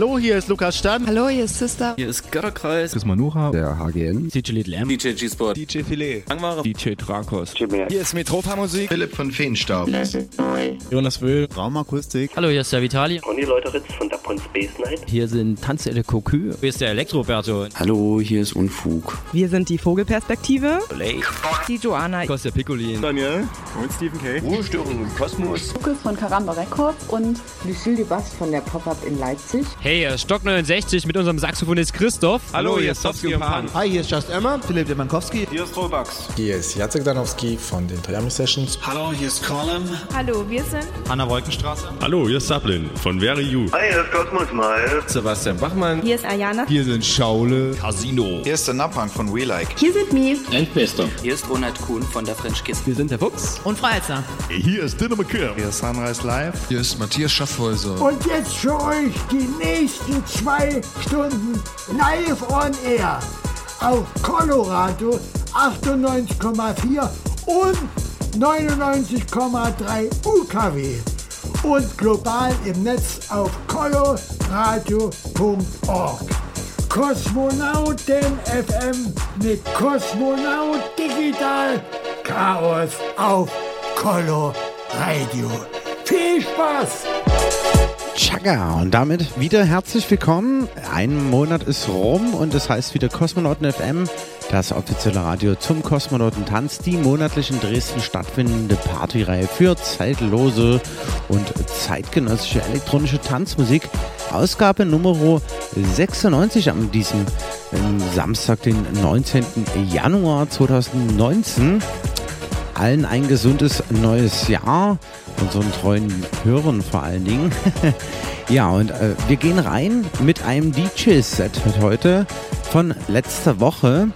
Hallo, hier ist Lukas Stan. Hallo, hier ist Sister. Hier ist Götterkreis. Chris Manuha. Der HGN. DJ Little M. DJ G-Sport. DJ Filet. Langware. DJ Drakos. Hier ist Metropa Musik. Philipp von Feenstaub. Jonas Wöhl. Raumakustik. Hallo, hier ist der Vitali. Conny Leuteritz von der Pon Space Night. Hier sind Tanzelle Cocu. Hier ist der Elektroberto. Hallo, hier ist Unfug. Wir sind die Vogelperspektive. Lake. Die Joanna. Kostja Piccolin. Daniel. Und Stephen K. Ruhestörung im Kosmos. Lukas von Karamba Records und Lucille de Bast von der Pop-Up in Leipzig. Hey, hier ist Stock 69 mit unserem Saxophonist Christoph. Hallo, hier ist und Pan. Hi, hier ist Just Emma. Philipp Demankowski. Hier ist Rollbugs. Hier ist Jacek Danowski von den Toyami Sessions. Hallo, hier ist Colin. Hallo, wir sind Hanna Wolkenstraße. Hallo, hier ist Sablin von Very You. Hi, hier ist Cosmos Mal. Sebastian Bachmann. Hier ist Ayana. Hier sind Schaule. Casino. Hier ist der Napang von We Like. Hier sind Mi. Endbester. Hier ist Ronald Kuhn von der French Kiss. Wir sind der Fuchs. Und Freizer. Hier ist Dinner McKim. Hier ist Sunrise Live. Hier ist Matthias Schaffhäuser. Und jetzt für euch die nächsten zwei Stunden live on air auf Colorado 98,4 und 99,3 UKW und global im Netz auf coloradio.org. Kosmonauten FM mit Kosmonaut Digital Chaos auf Color Radio. Viel Spaß! Chaka und damit wieder herzlich willkommen. Ein Monat ist rum und das heißt wieder Kosmonauten FM, das offizielle Radio zum Kosmonautentanz, die monatlich in Dresden stattfindende Partyreihe für zeitlose und zeitgenössische elektronische Tanzmusik. Ausgabe Nummer 96 am diesem ähm, Samstag, den 19. Januar 2019 allen ein gesundes neues Jahr, unseren treuen Hörern vor allen Dingen. ja, und äh, wir gehen rein mit einem DJ-Set heute von letzter Woche.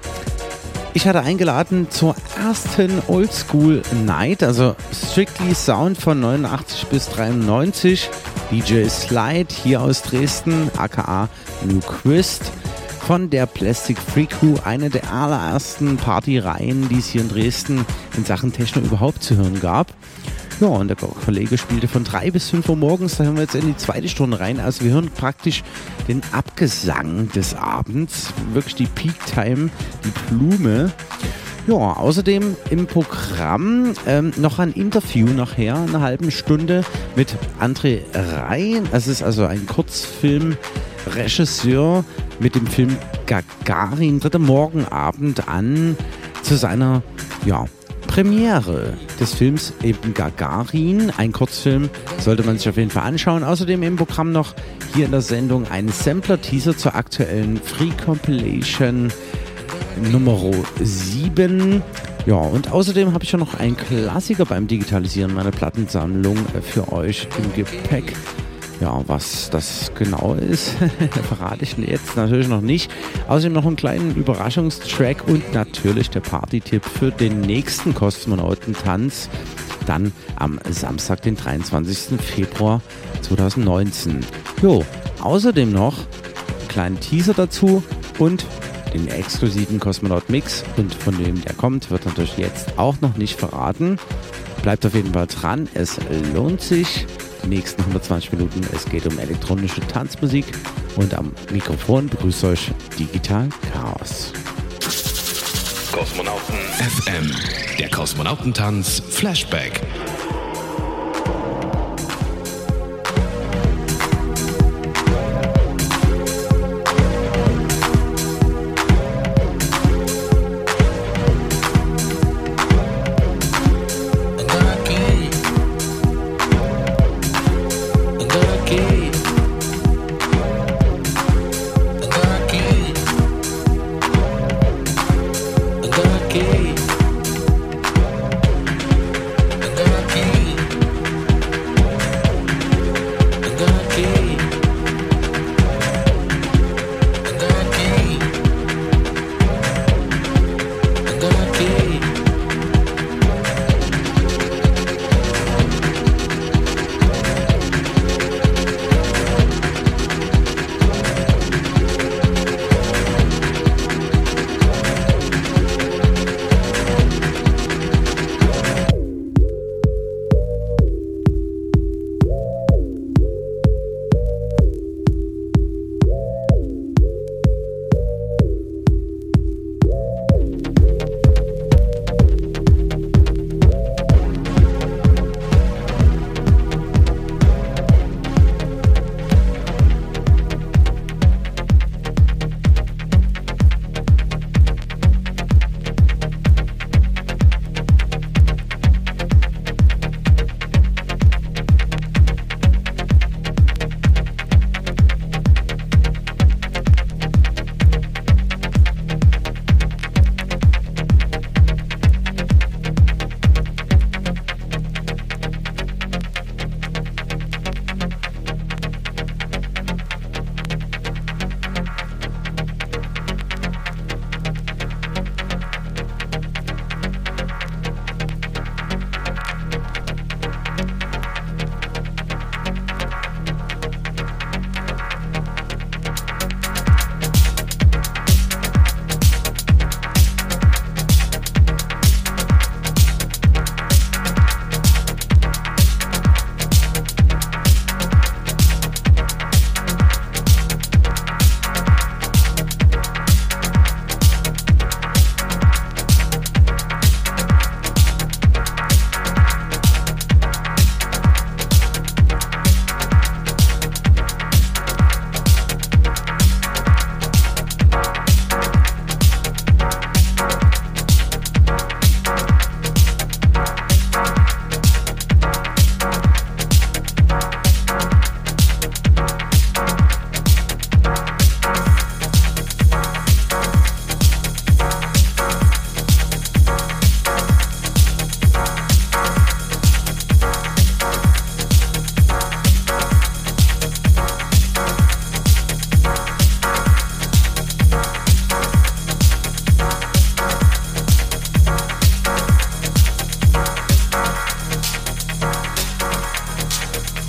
Ich hatte eingeladen zur ersten Oldschool Night, also Strictly Sound von 89 bis 93. DJ Slide hier aus Dresden, aka New Quist von der Plastic Free Crew, eine der allerersten Partyreihen, die es hier in Dresden in Sachen Techno überhaupt zu hören gab. Ja, und der Kollege spielte von 3 bis 5 Uhr morgens, da hören wir jetzt in die zweite Stunde rein. Also wir hören praktisch den Abgesang des Abends, wirklich die Peak Time, die Blume. Ja, außerdem im Programm ähm, noch ein Interview nachher, eine halbe Stunde mit André Rhein. Das ist also ein Kurzfilm. Regisseur mit dem Film Gagarin tritt am Morgenabend an zu seiner ja, Premiere des Films eben Gagarin. Ein Kurzfilm sollte man sich auf jeden Fall anschauen. Außerdem im Programm noch hier in der Sendung ein Sampler-Teaser zur aktuellen Free Compilation Nummer 7. Ja, und außerdem habe ich ja noch einen Klassiker beim Digitalisieren meiner Plattensammlung für euch im Gepäck. Ja, was das genau ist, verrate ich jetzt natürlich noch nicht. Außerdem noch einen kleinen Überraschungstrack und natürlich der Party-Tipp für den nächsten Kosmonautentanz. Dann am Samstag, den 23. Februar 2019. Jo, außerdem noch einen kleinen Teaser dazu und den exklusiven Kosmonaut Mix und von dem der kommt, wird natürlich jetzt auch noch nicht verraten. Bleibt auf jeden Fall dran, es lohnt sich. Nächsten 120 Minuten, es geht um elektronische Tanzmusik und am Mikrofon begrüßt euch Digital Chaos. Kosmonauten FM, der Kosmonautentanz Flashback.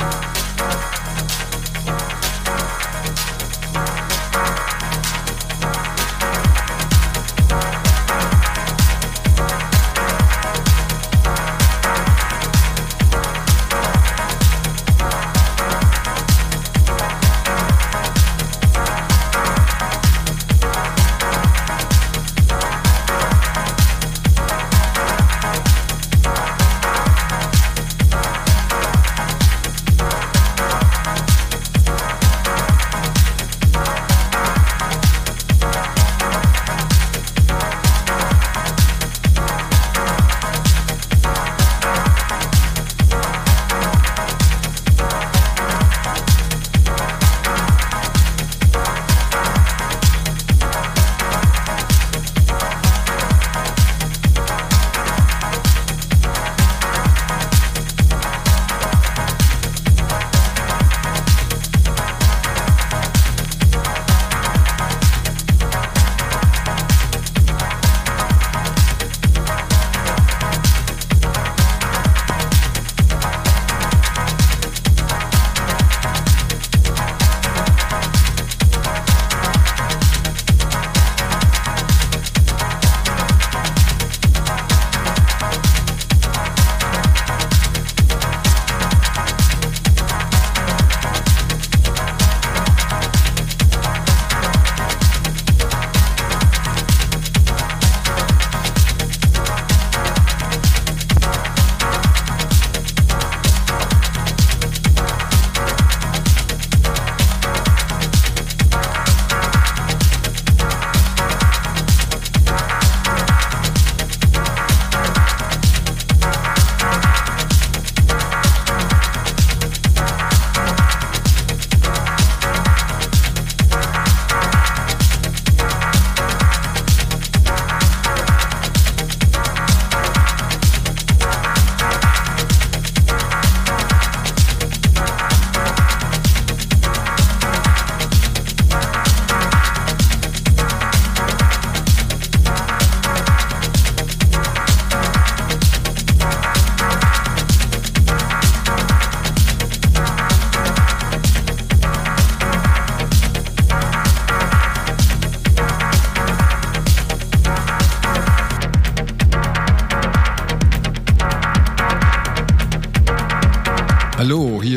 Bye.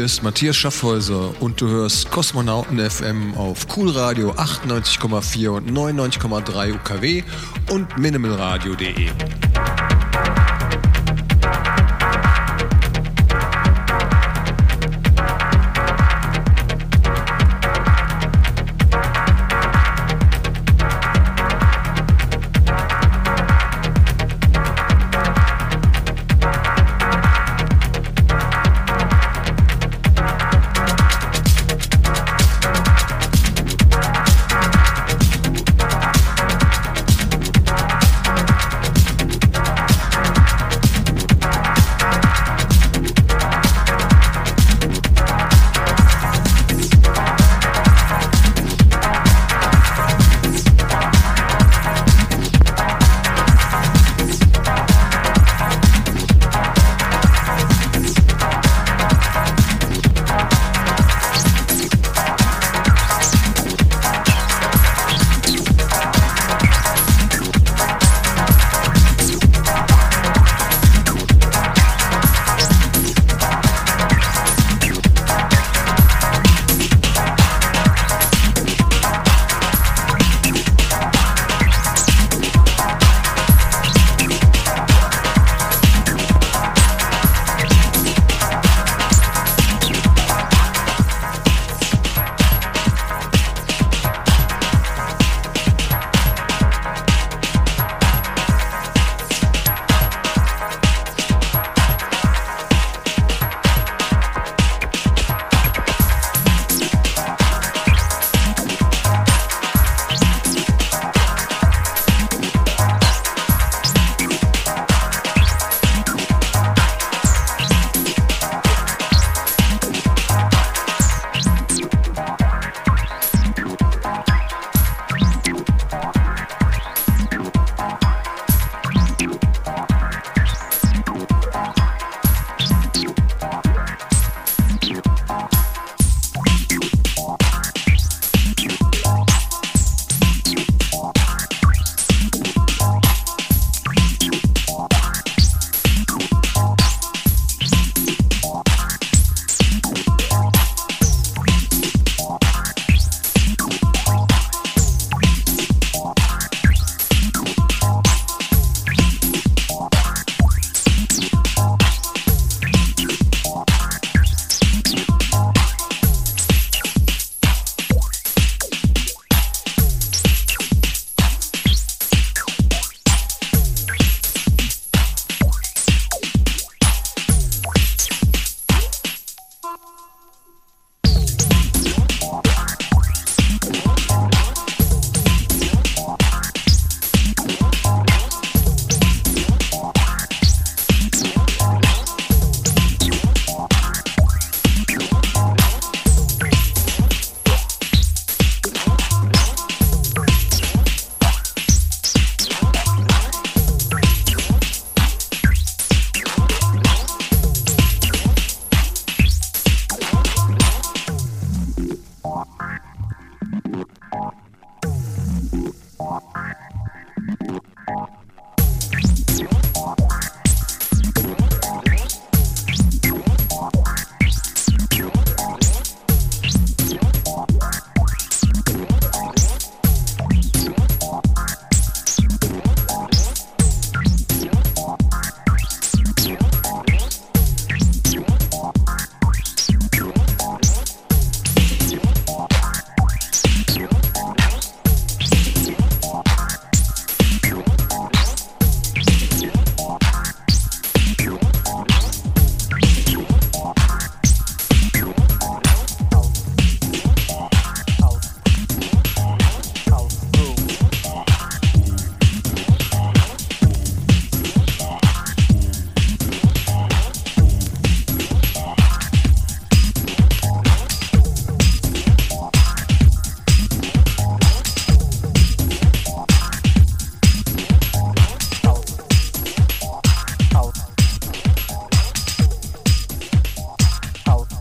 Ist Matthias Schaffhäuser und du hörst Kosmonauten FM auf Cool Radio 98,4 und 99,3 UKW und minimalradio.de.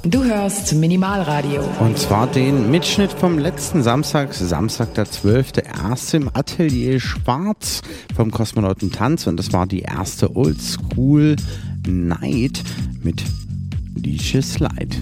Du hörst Minimalradio. Und zwar den Mitschnitt vom letzten Samstag, Samstag der 12.1. im Atelier Schwarz vom Kosmonautentanz. Und das war die erste Oldschool Night mit Lische Slide.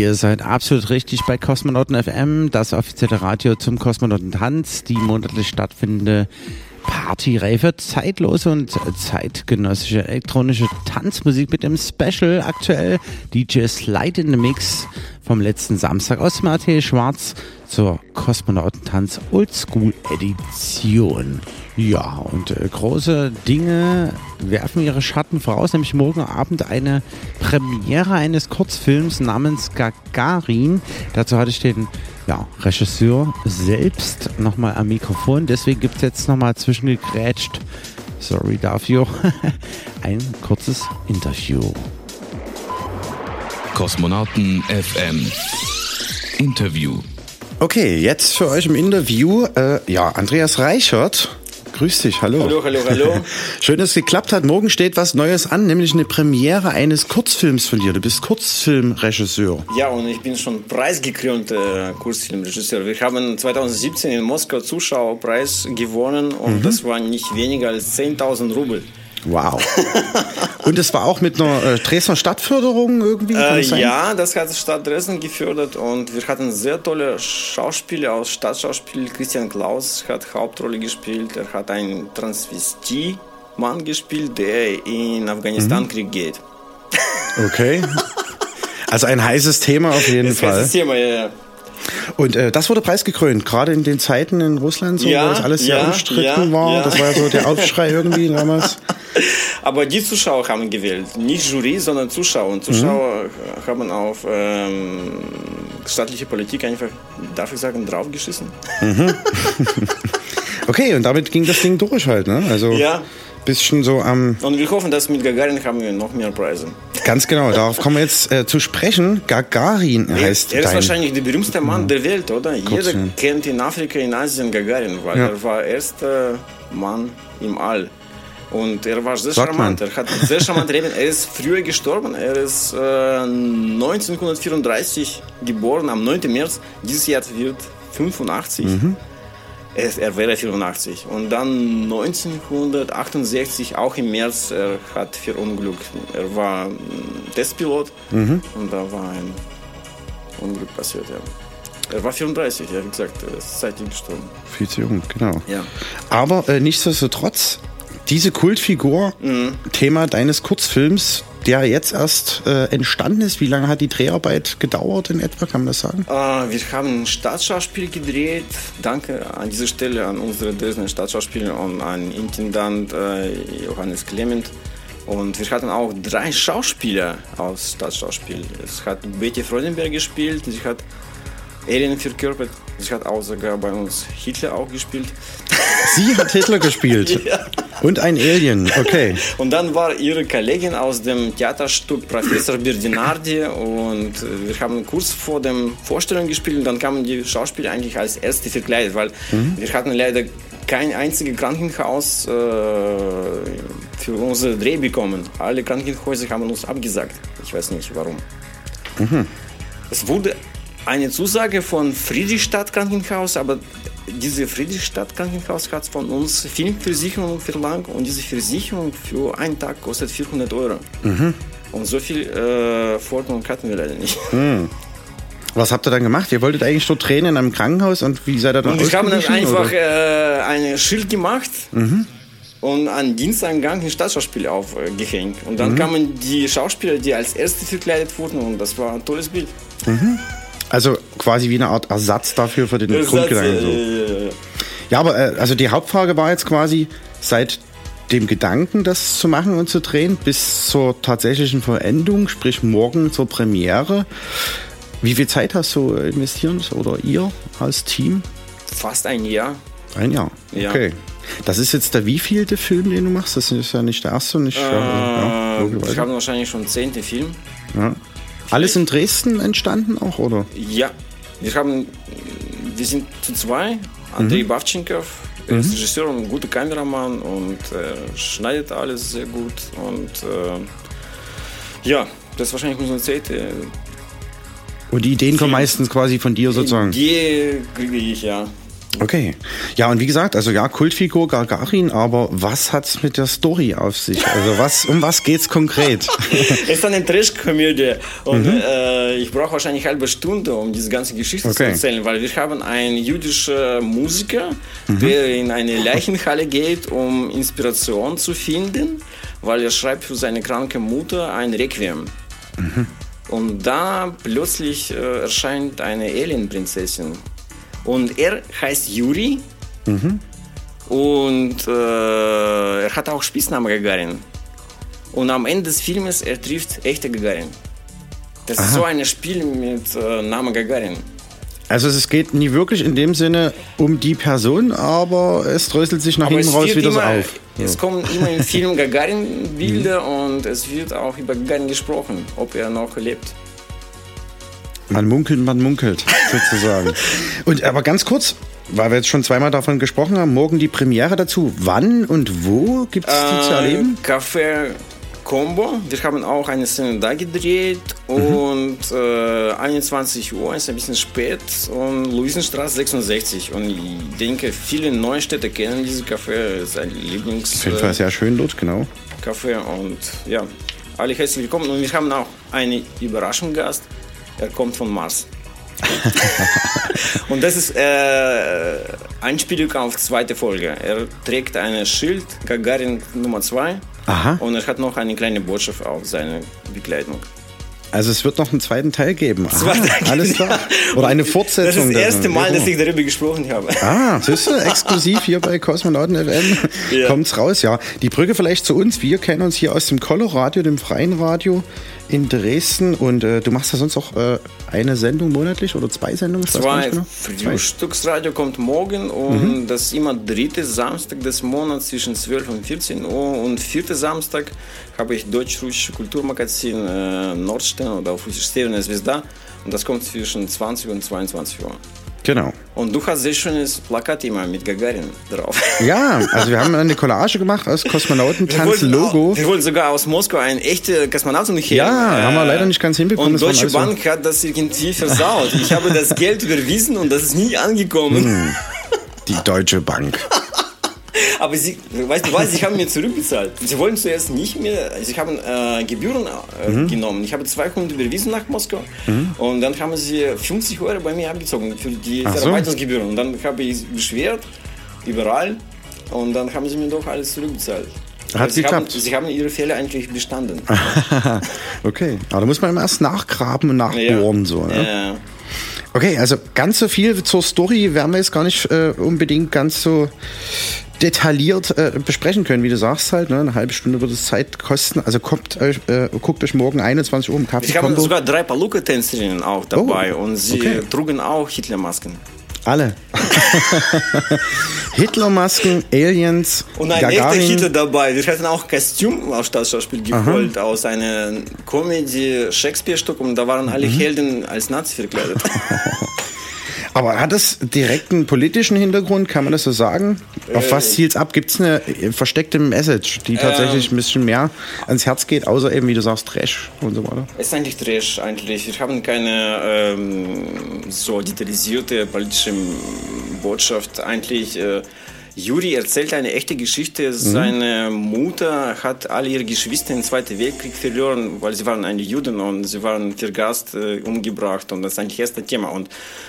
Ihr seid absolut richtig bei Kosmonauten FM, das offizielle Radio zum Kosmonautentanz, die monatlich stattfindende Partyreihe für zeitlose und zeitgenössische elektronische Tanzmusik mit dem Special aktuell DJ Slide in the Mix vom letzten Samstag aus Matthäus Schwarz zur Kosmonautentanz Oldschool Edition. Ja, und äh, große Dinge werfen ihre Schatten voraus, nämlich morgen Abend eine Premiere eines Kurzfilms namens Gagarin. Dazu hatte ich den ja, Regisseur selbst nochmal am Mikrofon. Deswegen gibt es jetzt nochmal zwischengegrätscht, sorry dafür, ein kurzes Interview. Kosmonauten FM Interview. Okay, jetzt für euch im Interview, äh, ja, Andreas Reichert. Grüß dich, hallo. Hallo, hallo, hallo. Schön, dass es geklappt hat. Morgen steht was Neues an, nämlich eine Premiere eines Kurzfilms von dir. Du bist Kurzfilmregisseur. Ja, und ich bin schon preisgekrönter Kurzfilmregisseur. Wir haben 2017 in Moskau Zuschauerpreis gewonnen und mhm. das waren nicht weniger als 10.000 Rubel. Wow. Und es war auch mit einer äh, Dresdner Stadtförderung irgendwie? Äh, ja, das hat Stadt Dresden gefördert und wir hatten sehr tolle Schauspieler aus Stadtschauspiel. Christian Klaus hat Hauptrolle gespielt. Er hat einen Transvestie-Mann gespielt, der in Afghanistan-Krieg mhm. geht. Okay. Also ein heißes Thema auf jeden das Fall. Heißes Thema, ja, ja. Und äh, das wurde preisgekrönt, gerade in den Zeiten in Russland, so, ja, wo das alles sehr ja, umstritten ja, war. Das war ja so der Aufschrei irgendwie damals. Aber die Zuschauer haben gewählt, nicht Jury, sondern Zuschauer. Und Zuschauer mhm. haben auf ähm, staatliche Politik einfach, darf ich sagen, draufgeschissen. Mhm. okay, und damit ging das Ding durch halt, ne? Also ja. bisschen so am. Und wir hoffen, dass mit Gagarin haben wir noch mehr Preise. Ganz genau, darauf kommen wir jetzt äh, zu sprechen. Gagarin heißt Er ist dein wahrscheinlich der berühmteste Mann der Welt, oder? Jeder kennt in Afrika, in Asien Gagarin, weil Ja. er war erster Mann im All. Und er war sehr Sagt charmant. man. Er hat sehr charmant Leben. Er ist früher gestorben. Er ist äh, 1934 geboren, am 9. März. Dieses Jahr wird 85. Mhm. Er, wäre 84. Und dann 1968, auch im März, er hat verunglückt. Er war Testpilot Mhm. und da war ein Unglück passiert. Ja. Er war 34, ja, wie gesagt, ist seitdem gestorben. Viel zu jung, genau. Ja. Aber äh, nichtsdestotrotz, diese Kultfigur, Mhm. Thema deines Kurzfilms, der jetzt erst äh, entstanden ist. Wie lange hat die Dreharbeit gedauert in etwa, kann man das sagen? Äh, wir haben ein Stadtschauspiel gedreht. Danke an dieser Stelle an unsere Dresdner Stadtschauspieler und an Intendant äh, Johannes Clement. Und wir hatten auch drei Schauspieler aus Stadtschauspiel. Es hat Betty Freudenberg gespielt, sie hat Alien verkörpert, sie hat auch sogar bei uns Hitler auch gespielt. Sie hat Hitler gespielt. Ja. Und ein Alien, okay. Und dann war ihre Kollegin aus dem Theaterstück Professor Berdinardi und äh, wir haben kurz vor dem Vorstellung gespielt und dann kamen die Schauspieler eigentlich als Erste verkleidet, weil Mhm. wir hatten leider kein einziges Krankenhaus äh, für unsere Dreh bekommen. Alle Krankenhäuser haben uns abgesagt. Ich weiß nicht warum. Mhm. Es wurde eine Zusage von Friedrichstadt Krankenhaus, aber diese Friedrichstadt Krankenhaus hat von uns Filmversicherung verlangt und diese Versicherung für einen Tag kostet 400 Euro. Mhm. Und so viel äh, Forderung hatten wir leider nicht. Hm. Was habt ihr dann gemacht? Ihr wolltet eigentlich dort drehen in einem Krankenhaus und wie seid ihr dann wir haben dann einfach äh, ein Schild gemacht Mhm. und an Diensteingang ein Staatsschauspiel aufgehängt. Und dann Mhm. kamen die Schauspieler, die als Erste verkleidet wurden und das war ein tolles Bild. Mhm. Also quasi wie eine Art Ersatz dafür für den Ersatz, Grundgedanken. äh, So. äh, äh. Ja, aber äh, also die Hauptfrage war jetzt quasi seit dem Gedanken, das zu machen und zu drehen, bis zur tatsächlichen Verendung, sprich morgen zur Premiere. Wie viel Zeit hast du investieren oder ihr als Team? Fast ein Jahr. Ein Jahr. Ja. Okay. Das ist jetzt der wievielte Film, den du machst? Das ist ja nicht der erste und nicht. Äh, ja, logischerweise. haben wahrscheinlich schon zehnte Film. ja. Alles in Dresden entstanden auch, oder? Ja, wir haben, wir sind zu zwei. Andrei Mhm. Bavchenkov, er ist Mhm. Regisseur und ein guter Kameramann und äh, schneidet alles sehr gut. Und äh, ja, das ist wahrscheinlich unsere zweite. Und die Ideen kommen meistens quasi von dir sozusagen. Die kriege ich, ja. Okay. Ja, und wie gesagt, also ja, Kultfigur Gagarin, aber was hat's mit der Story auf sich? Also was, um was geht's konkret? es ist eine Trash-Komödie und mhm. äh, ich brauche wahrscheinlich eine halbe Stunde, um diese ganze Geschichte okay. zu erzählen, weil wir haben einen jüdischen Musiker, mhm. der in eine Leichenhalle geht, um Inspiration zu finden, weil er schreibt für seine kranke Mutter ein Requiem. Mhm. Und da plötzlich äh, erscheint eine Alien-Prinzessin und er heißt Juri. Mhm. Und äh, er hat auch Spitznamen Gagarin. Und am Ende des Filmes er trifft echte Gagarin. Das Aha. ist so ein Spiel mit äh, Namen Gagarin. Also es geht nie wirklich in dem Sinne um die Person, aber es dröselt sich nach aber hinten raus wieder so auf. Es kommen immer im Film Gagarin-Bilder mhm. und es wird auch über Gagarin gesprochen, ob er noch lebt. Man munkelt, man munkelt, sozusagen. und aber ganz kurz, weil wir jetzt schon zweimal davon gesprochen haben, morgen die Premiere dazu. Wann und wo gibt es die äh, zu erleben? Café Combo. Wir haben auch eine Szene da gedreht mhm. und äh, 21 Uhr ist ein bisschen spät und Luisenstraße 66. Und ich denke, viele Neustädter kennen diese Café. Es ist ein Lieblings. Auf jeden Fall sehr schön dort, genau. Café und ja, alle herzlich willkommen. Und wir haben auch einen Überraschungsgast. Er kommt von Mars. und das ist äh, Einspielung auf zweite Folge. Er trägt ein Schild Gagarin Nummer 2 und er hat noch eine kleine Botschaft auf seine Bekleidung. Also es wird noch einen zweiten Teil geben. Aha, alles klar. Oder eine Fortsetzung. Das ist das erste Mal, dass ich darüber gesprochen habe. Ah, siehst du, exklusiv hier bei Kosmonauten FM ja. kommt's raus, ja. Die Brücke vielleicht zu uns. Wir kennen uns hier aus dem Colorado, dem freien Radio in Dresden und äh, du machst ja sonst auch äh, eine Sendung monatlich oder zwei Sendungen? Zwei. Genau. Frühstücksradio kommt morgen und mhm. das ist immer dritte Samstag des Monats zwischen 12 und 14 Uhr und vierte Samstag habe ich Deutsch-Russische Kulturmagazin äh, Nordstern oder auf Russisch Sterne Звезда und das kommt zwischen 20 und 22 Uhr. Genau. Und du hast sehr schönes Plakat immer mit Gagarin drauf. Ja, also wir haben eine Collage gemacht aus Kosmonautentanz-Logo. Wir wollten sogar aus Moskau einen echten Kosmonauten her. Ja, äh, haben wir leider nicht ganz hinbekommen. Und Deutsche Bank hat das irgendwie versaut. Ich habe das Geld überwiesen und das ist nie angekommen. Hm, die Deutsche Bank. Aber sie, weißt du was, sie haben mir zurückbezahlt. Sie wollen zuerst nicht mehr, sie haben äh, Gebühren äh, mhm. genommen. Ich habe 200 überwiesen nach Moskau mhm. und dann haben sie 50 Euro bei mir abgezogen für die Verarbeitungsgebühren. Und dann habe ich beschwert, überall, und dann haben sie mir doch alles zurückbezahlt. Hat sie, haben, sie haben ihre Fälle eigentlich bestanden. okay, aber da muss man erst nachgraben und nachbohren. Ja. So, ne? ja. Okay, also ganz so viel zur Story werden wir jetzt gar nicht äh, unbedingt ganz so detailliert äh, besprechen können, wie du sagst halt. Ne? Eine halbe Stunde wird es Zeit kosten. Also kommt euch, äh, guckt euch morgen 21 Uhr im Kaffee. Ich habe sogar drei Paluca-Tänzerinnen auch dabei oh, und sie okay. trugen auch Hitlermasken. Alle. Hitlermasken, Aliens, Und ein Gagarin. echter Hitler dabei. Wir hatten auch Kostüm auf Staatsschauspiel geholt Aha. aus einem Comedy-Shakespeare-Stück und da waren alle mhm. Helden als Nazi verkleidet. Aber hat es direkt einen politischen Hintergrund, kann man das so sagen? Auf äh, was zielt es ab? Gibt es eine versteckte Message, die tatsächlich ähm, ein bisschen mehr ans Herz geht, außer eben, wie du sagst, Trash und so weiter? Es ist eigentlich Trash, eigentlich. Wir haben keine ähm, so detaillierte politische Botschaft. Eigentlich äh, Juri erzählt eine echte Geschichte. Mhm. Seine Mutter hat alle ihre Geschwister im Zweiten Weltkrieg verloren, weil sie waren eine Juden und sie waren vergast, äh, umgebracht und das ist eigentlich das erste Thema. Und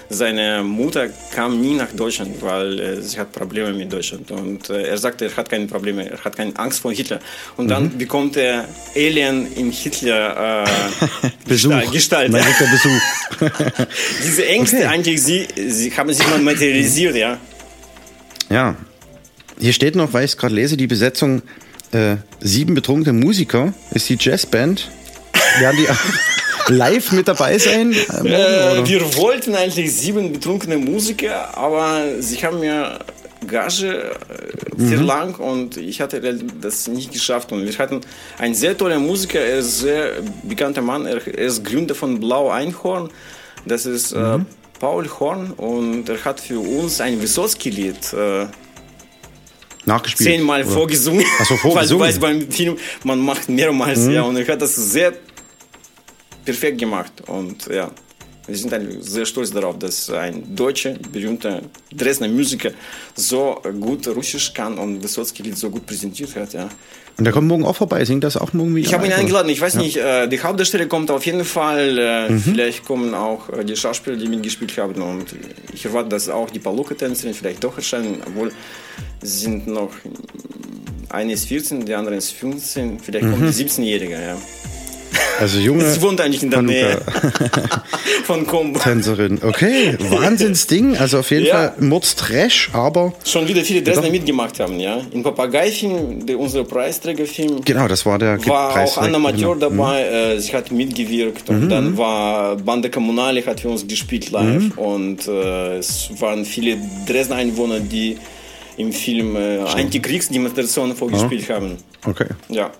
seine Mutter kam nie nach Deutschland, weil äh, sie hat Probleme mit Deutschland und äh, er sagte, er hat keine Probleme, er hat keine Angst vor Hitler. Und dann mhm. bekommt er Alien in Hitler äh, Besuch. Gestalt. Besuch. Diese Ängste okay. eigentlich, sie, sie haben sich mal materialisiert, ja. Ja, hier steht noch, weil ich es gerade lese, die Besetzung äh, sieben betrunkene Musiker ist die Jazzband. Werden die live mit dabei sein? Äh, äh, wir wollten eigentlich sieben betrunkene Musiker, aber sie haben mir Gage äh, verlangt mhm. und ich hatte das nicht geschafft. Und wir hatten einen sehr tollen Musiker, er ist ein sehr bekannter Mann, er ist Gründer von Blau Einhorn. Das ist äh, mhm. Paul Horn und er hat für uns ein Wysotsky-Lied äh, nachgespielt. Zehnmal oder? vorgesungen. Achso, vorgesungen. Weil du weißt, beim Film, man macht mehrmals, mhm. ja, und er hat das sehr perfekt gemacht und ja. Wir sind sehr stolz darauf, dass ein deutscher, berühmter Dresdner Musiker so gut Russisch kann und Wysocki-Lied so gut präsentiert hat. Ja. Und der kommt morgen auch vorbei, singt das auch morgen wieder? Ich habe ihn eingeladen, ich weiß ja. nicht, äh, die Hauptdarsteller kommt auf jeden Fall, äh, mhm. vielleicht kommen auch äh, die Schauspieler, die mitgespielt haben und ich erwarte, dass auch die Paluca-Tänzerin vielleicht doch erscheinen, obwohl sind noch, eine ist 14, die andere ist 15, vielleicht mhm. kommt die 17-Jährige, ja. Also junge. Sie wohnt eigentlich in der Nähe von Combo. Tänzerin. Okay, Wahnsinnsding. Also auf jeden ja. Fall Mordstrash, aber. Schon wieder viele Dresdner mitgemacht haben, ja. In Papagei-Film, unser Preisträgerfilm. Genau, das war der War auch Anna Mateur genau. dabei, mhm. sie hat mitgewirkt. Und mhm. dann war Bande Kommunale, hat für uns gespielt live. Mhm. Und äh, es waren viele Dresdner Einwohner, die im Film äh, Antikriegsdemonstrationen vorgespielt oh. haben. Okay. Ja.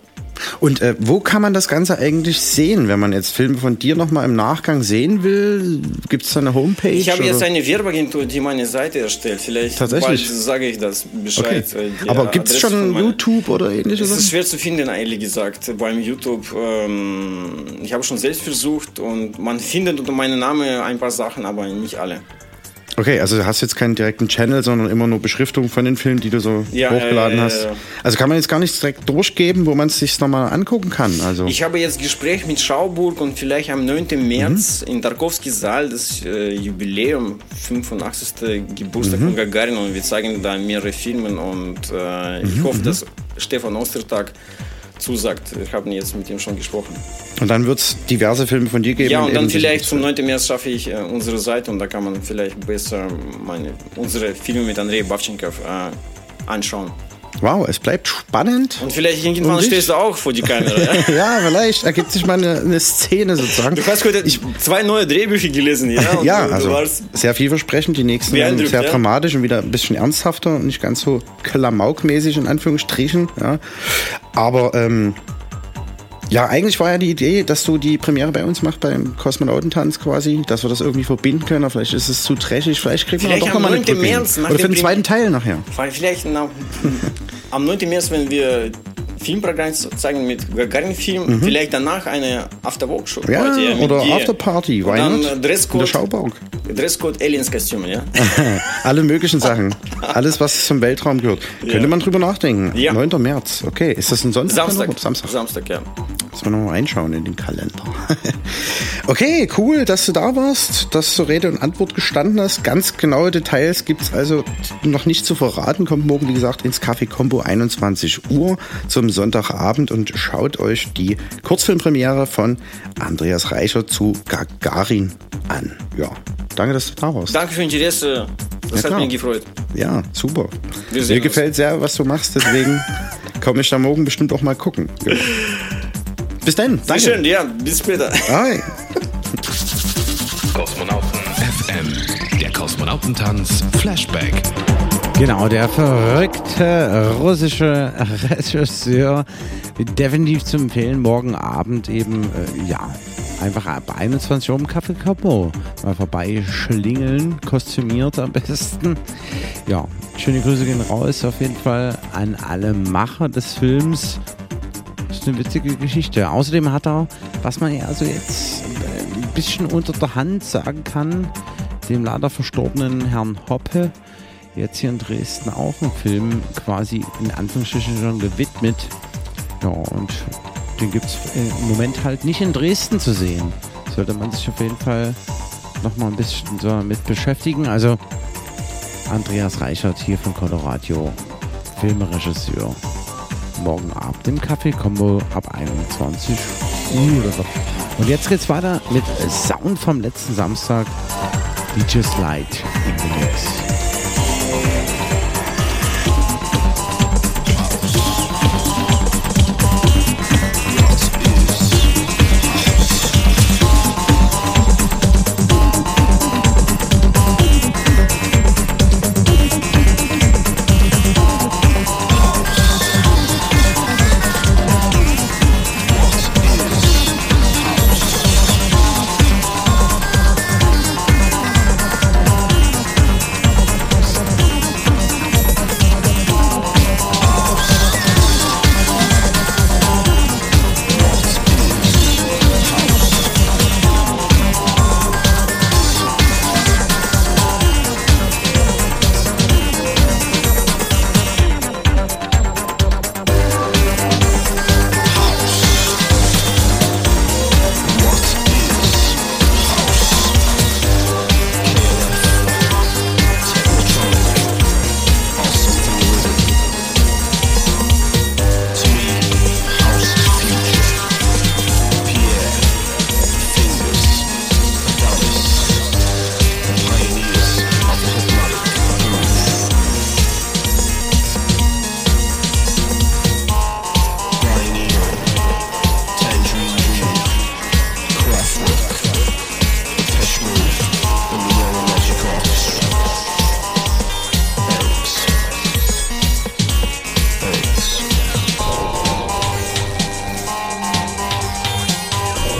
Und äh, wo kann man das Ganze eigentlich sehen, wenn man jetzt Filme von dir nochmal im Nachgang sehen will? Gibt es da eine Homepage? Ich habe jetzt eine Werbeagentur, die meine Seite erstellt. Vielleicht Tatsächlich? sage ich das Bescheid. Okay. Aber gibt es schon YouTube oder ähnliches? Es ist schwer zu finden, ehrlich gesagt, beim YouTube. Ähm, ich habe schon selbst versucht und man findet unter meinem Namen ein paar Sachen, aber nicht alle. Okay, also du hast jetzt keinen direkten Channel, sondern immer nur Beschriftung von den Filmen, die du so ja, hochgeladen äh, hast. Also kann man jetzt gar nichts direkt durchgeben, wo man es sich nochmal angucken kann. Also ich habe jetzt Gespräch mit Schauburg und vielleicht am 9. März mhm. in Tarkowski Saal das äh, Jubiläum, 85. Geburtstag mhm. von Gagarin und wir zeigen da mehrere Filme und äh, ich mhm. hoffe, mhm. dass Stefan Ostertag zusagt. Ich habe jetzt mit ihm schon gesprochen. Und dann wird es diverse Filme von dir geben? Ja, und dann vielleicht zum 9. März schaffe ich äh, unsere Seite und da kann man vielleicht besser meine, unsere Filme mit Andrei Bavchenkov äh, anschauen. Wow, es bleibt spannend. Und vielleicht irgendwann und stehst du auch vor die Kamera. Ja, ja vielleicht ergibt sich mal eine, eine, Szene sozusagen. Du hast heute ich, zwei neue Drehbücher gelesen, ja? ja, du, also du sehr vielversprechend. Die nächsten werden sehr ja? dramatisch und wieder ein bisschen ernsthafter und nicht ganz so klamaukmäßig in Anführungsstrichen. Ja. Aber ähm, ja, eigentlich war ja die Idee, dass du die Premiere bei uns machst beim Kosmonautentanz quasi, dass wir das irgendwie verbinden können. Vielleicht ist es zu trashig, vielleicht kriegen wir doch nochmal eine Oder für den zweiten Teil nachher. Vielleicht na, am 9. März, wenn wir Filmprogramm zeigen mit Gagarin-Film, mhm. vielleicht danach eine After-Work-Show. Ja, oder After-Party, not? Dresscode, Schauburg. Dresscode Aliens-Kostüme, ja. Alle möglichen Sachen. Alles, was zum Weltraum gehört. Ja. Könnte man drüber nachdenken. Ja. 9. März, okay. Ist das ein Sonntag? Samstag. Samstag. Samstag, ja. Müssen wir nochmal reinschauen in den Kalender. okay, cool, dass du da warst, dass du Rede und Antwort gestanden hast. Ganz genaue Details gibt es also noch nicht zu verraten. Kommt morgen, wie gesagt, ins Café Combo 21 Uhr zum Sonntagabend und schaut euch die Kurzfilmpremiere von Andreas Reicher zu Gagarin an. Ja, danke, dass du da warst. Danke für das Interesse. Das ja, hat mich gefreut. Ja, super. Mir gefällt sehr, was du machst, deswegen komme ich da morgen bestimmt auch mal gucken. Ja. Bis dann. Danke. Sehr schön, ja. Bis später. Hi. Kosmonauten FM. Der Kosmonautentanz Flashback. Genau, der verrückte russische Regisseur. Definitiv zu empfehlen. Morgen Abend eben, äh, ja, einfach ab 21 Uhr im Café Capo mal vorbeischlingeln, kostümiert am besten. Ja, schöne Grüße gehen raus auf jeden Fall an alle Macher des Films ist eine witzige Geschichte. Außerdem hat er, was man ja also jetzt ein bisschen unter der Hand sagen kann, dem leider verstorbenen Herrn Hoppe jetzt hier in Dresden auch einen Film quasi in Anführungsstrichen schon gewidmet. Ja, und den gibt es im Moment halt nicht in Dresden zu sehen. Sollte man sich auf jeden Fall nochmal ein bisschen so mit beschäftigen. Also Andreas Reichert hier von Colorado, Filmregisseur morgen Abend im Café Combo ab 21 Uhr. Und jetzt geht's weiter mit Sound vom letzten Samstag. DJ Slide the Mix.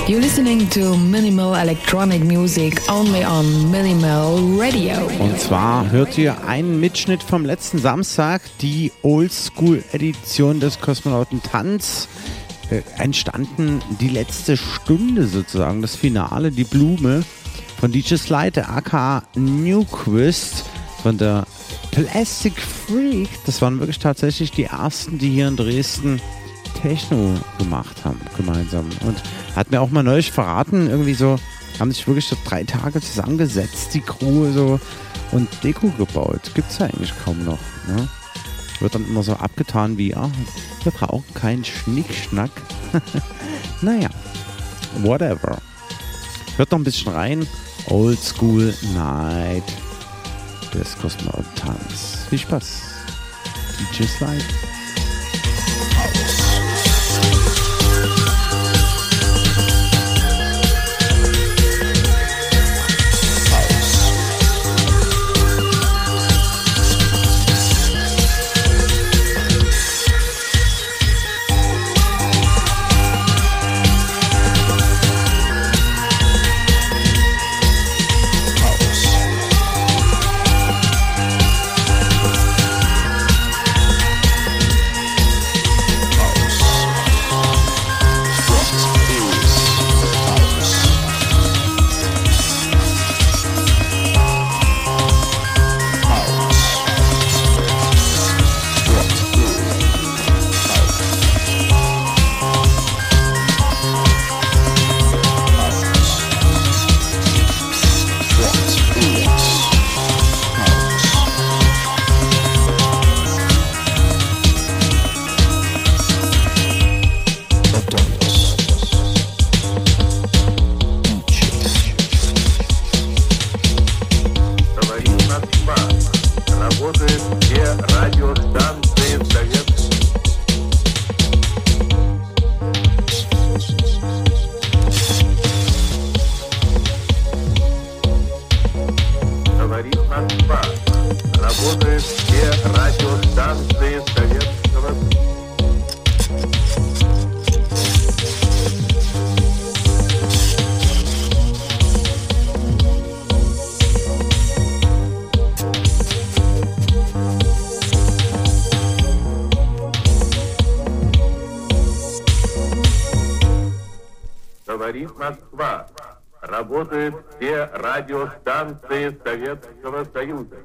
You're listening to minimal electronic music only on Minimal Radio. Und zwar hört ihr einen Mitschnitt vom letzten Samstag, die Oldschool-Edition des Kosmonauten Tanz. Äh, entstanden die letzte Stunde sozusagen, das Finale, die Blume von DJ Slide, aka Newquist von der Plastic Freak. Das waren wirklich tatsächlich die ersten, die hier in Dresden Techno gemacht haben, gemeinsam. Und hat mir auch mal neulich verraten, irgendwie so, haben sich wirklich so drei Tage zusammengesetzt, die Crew so und Deko gebaut. Gibt's ja eigentlich kaum noch. Ne? Wird dann immer so abgetan wie, ah, wir brauchen keinen Schnickschnack. naja, whatever. Hört noch ein bisschen rein. Old School Night des Kosmonautentanz. Viel Spaß. DJ Slide. станции Советского Союза.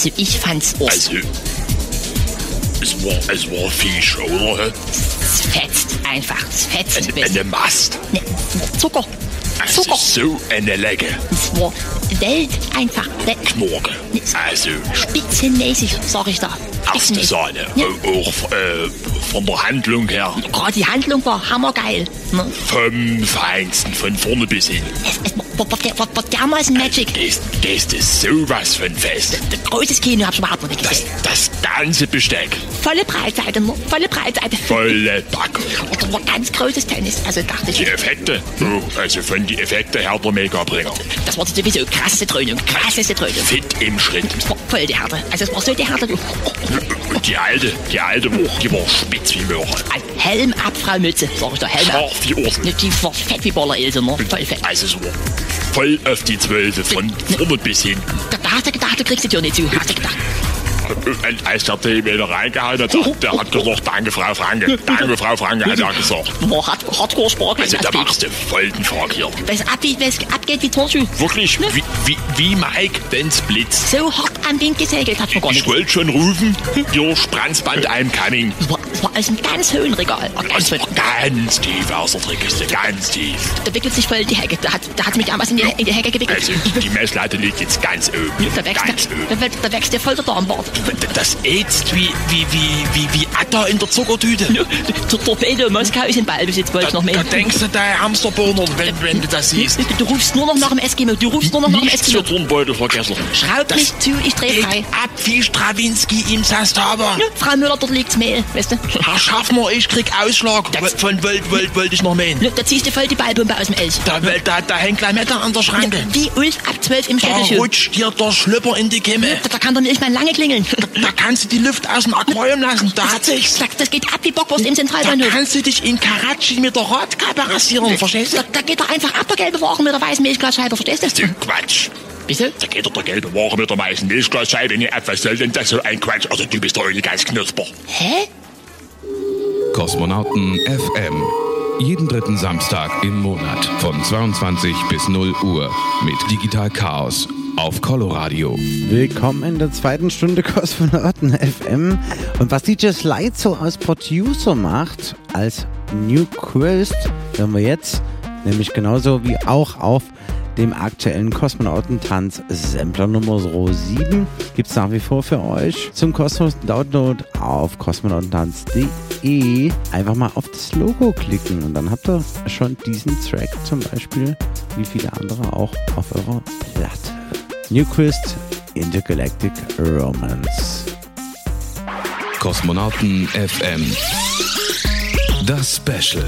Also ich fand's auch. Also, es war, es war Fisch, oder? Es fetzt einfach, es fetzt. Eine, eine Mast. Ne, Zucker. Also Zucker. so eine Lecke. Es war Welt einfach. Welt. Knorke. Also, Spitzenmäßig, sag ich da. erste Sahne. Ja. Auch äh, von der Handlung her. Gerade die Handlung war hammergeil. Ne? Vom Feinsten, von vorne bis hin. Es, es war, war dermaßen Magic. Das, das ist sowas von fest. Großes Kino hab ich überhaupt noch nicht Das, gesehen. das ganze Besteck. Volle Breitseite, ne? volle Breitseite. Volle. Das war ganz großes Tennis. Also dachte ich, Die Effekte. Oh, also von die Effekte her der Megabringer. das war sowieso krasseste Dröhnung. Krasseste Dröhnung. Fit im Schritt. Es war voll die Härte. Also es war so die Härte. Und die alte, die alte die war spitz wie Möhre. Ein Helm ab, Frau Mütze. Sag ich da, Helm ab. Scharf wie. Ne, Die war fett wie Boller Ilse, ne? Voll fett. Also so voll auf die Zwölfe, von vorne bis hinten. Da, da hast du gedacht, du kriegst die Tür nicht zu. Hast du gedacht. Als der Tee wieder reingehauen hat, der, hat gesagt, danke Frau Franke. Danke Frau Franke, hat er gesagt. Boah, hart, hardcore Spargel. Also da machst du voll den Quark hier. Weil es abgeht, es abgeht wie Turnschuh. Wirklich, wie, wie, wie Mike, wenn's blitzt. So hart am Wind gesegelt hat man gar Ich nicht. wollte schon rufen, hier Spannsband I'm coming. Es war, es war aus einem ganz hohen Regal. Das war ganz tief aus der Trickkiste, ganz tief. Da wickelt sich voll die Hecke. Da hat, da hat mich damals in die, in die Hecke gewickelt. Also die Messlatte liegt jetzt ganz oben. Da wächst, Ganz da, oben. da, da wächst dir voll der Darmbart. Das ätzt wie, wie, wie, wie, wie Atta in der Zuckertüte. Zur Torpedo Moskau ist in Ballbesitz, wollte ich noch mehr. Da denkst du da Hamsterbohner, wenn, wenn du das siehst. Du rufst nur noch nach dem Eskimo. Du rufst nur noch nach dem Nichts Eskimo. für Turnbeutel vergessen. Schraub mich zu, ich dreh frei. Ab wie Strawinski im Sastava. Ja, Frau Müller, dort liegt's Mehl, weißt du? Herr Schaffner, ich krieg Ausschlag. Von Volt, Volt, wollte ich noch mähen. Ja, Da ziehst du voll die Ballpumpe aus dem Elch. Da, da, da hängt Meter an der Schranke. Wie Ulf ab 12 im Da Städteschuh. rutscht dir der Schlüpper in die Kimme. Da, da kann doch nicht mal lange klingeln. Da kannst du die Luft aus dem Aquarium lassen. Da hat sich's. Das, das geht ab wie Bockwurst im Da Zentralbahnhof. kannst du dich in Karachi mit der Radkappe rasieren, verstehst du? Da, da geht doch einfach ab der gelbe Wagen mit der weißen Milchglasscheibe, verstehst du? Quatsch. Wieso? Da geht doch der gelbe Ware mit der weißen Milchglasscheibe nicht ab. Was soll denn das so ein Quatsch? Also du bist doch nicht ganz knusper. Hä? Kosmonauten FM. Jeden dritten Samstag im Monat von 22 bis 0 Uhr mit Digital Chaos auf Coloradio. Willkommen in der zweiten Stunde Kosmonauten FM. Und was DJ Slide so als Producer macht, als New Quest, hören wir jetzt, nämlich genauso wie auch auf dem aktuellen Kosmonautentanz Sampler Nummer 7 gibt es nach wie vor für euch zum kostenlosen Download auf kosmonautentanz.de. Einfach mal auf das Logo klicken und dann habt ihr schon diesen Track zum Beispiel, wie viele andere auch auf eurer Platte. Newquist Intergalactic Romance. Kosmonauten FM. Das Special.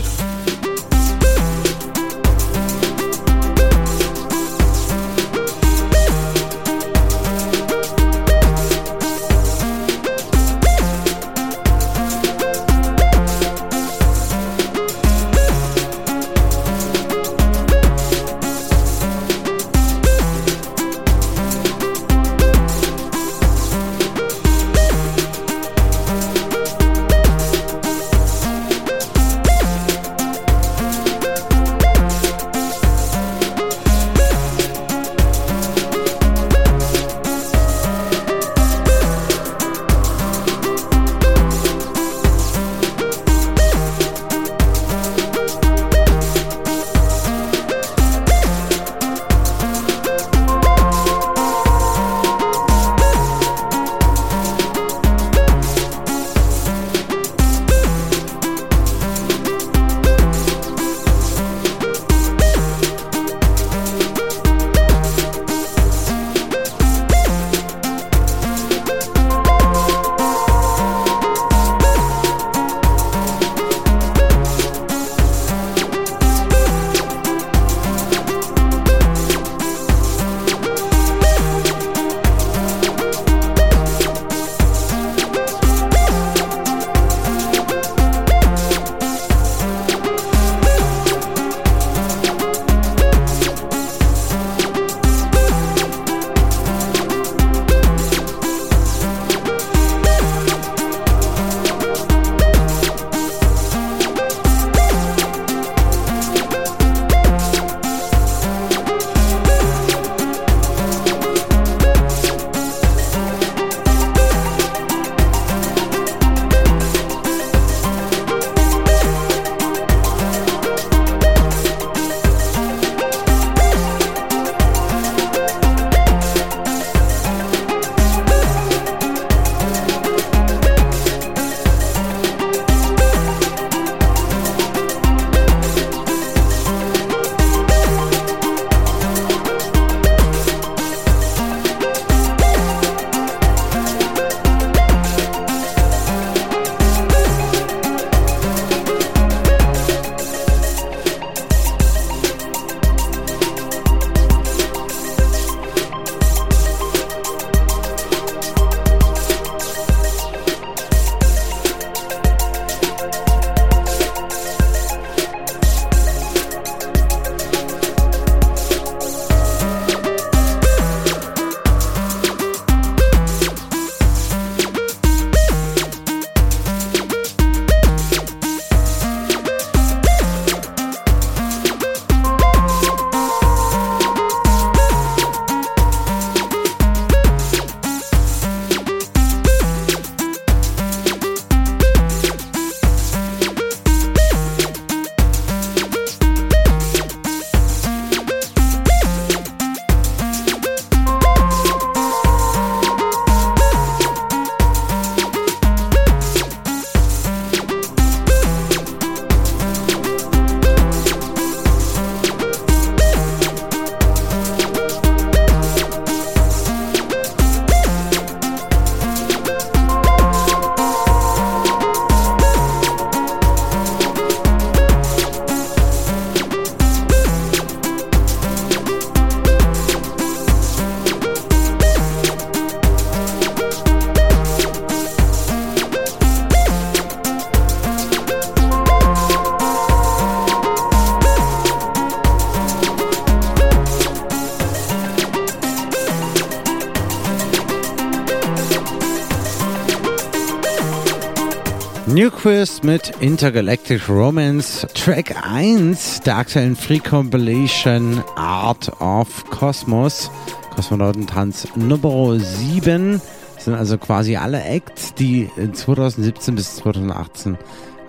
Intergalactic Romance, Track 1 der aktuellen Free Compilation Art of Cosmos, Kosmonautentanz Nummer 7. Das sind also quasi alle Acts, die in 2017 bis 2018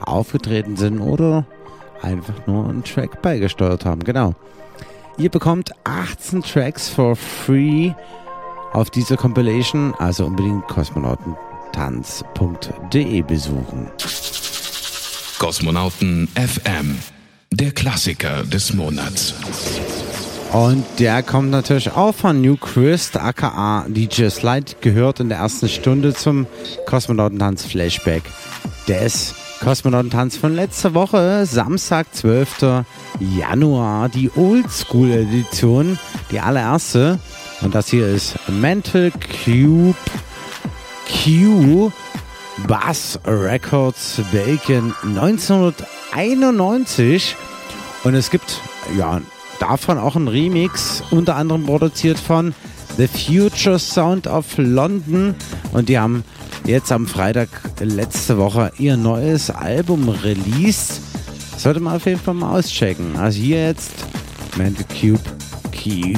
aufgetreten sind oder einfach nur einen Track beigesteuert haben. Genau. Ihr bekommt 18 Tracks for free auf dieser Compilation, also unbedingt kosmonautentanz.de besuchen. Kosmonauten FM, der Klassiker des Monats. Und der kommt natürlich auch von New Christ, aka DJ Slide, gehört in der ersten Stunde zum Kosmonautentanz Flashback des Kosmonautentanz von letzter Woche, Samstag, 12. Januar, die Oldschool Edition, die allererste. Und das hier ist Mental Cube Q Bass Records Belgien 1991. Und es gibt ja davon auch ein Remix, unter anderem produziert von The Future Sound of London. Und die haben jetzt am Freitag letzte Woche ihr neues Album released. Sollte man auf jeden Fall mal auschecken. Also hier jetzt Mental Cube Q.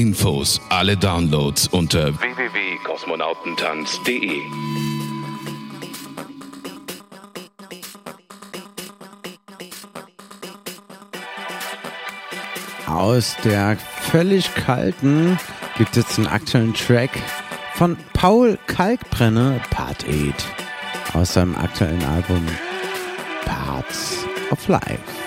Infos, alle Downloads unter www.kosmonautentanz.de. Aus der völlig kalten gibt es einen aktuellen Track von Paul Kalkbrenner, Part 8, aus seinem aktuellen Album Parts of Life.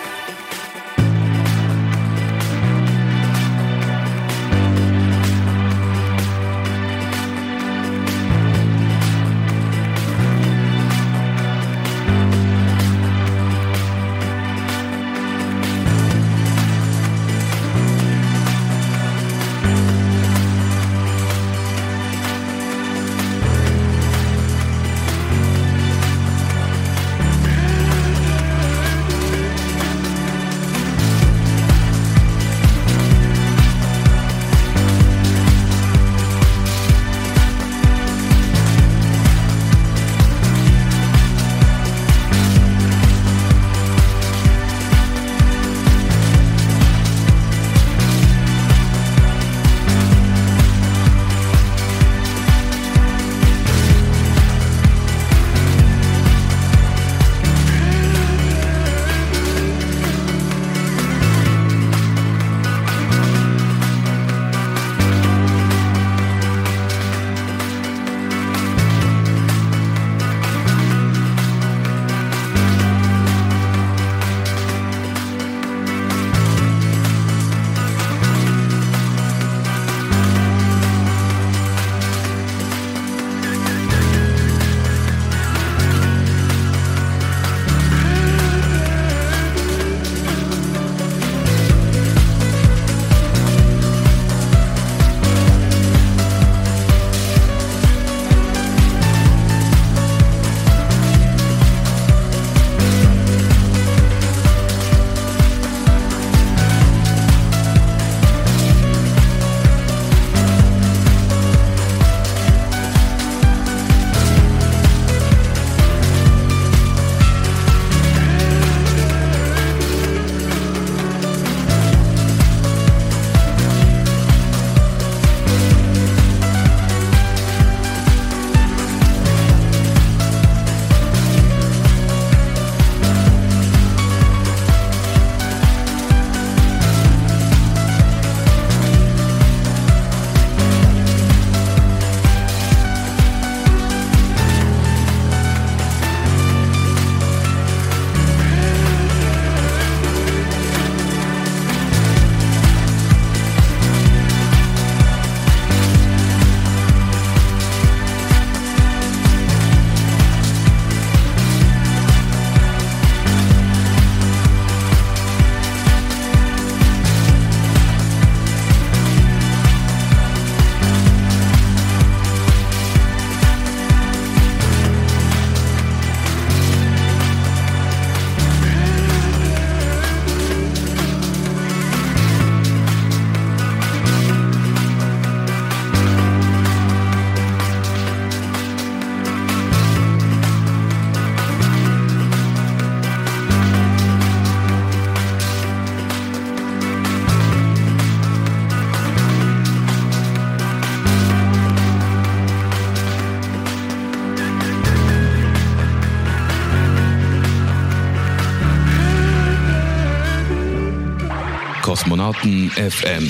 Kosmonauten FM.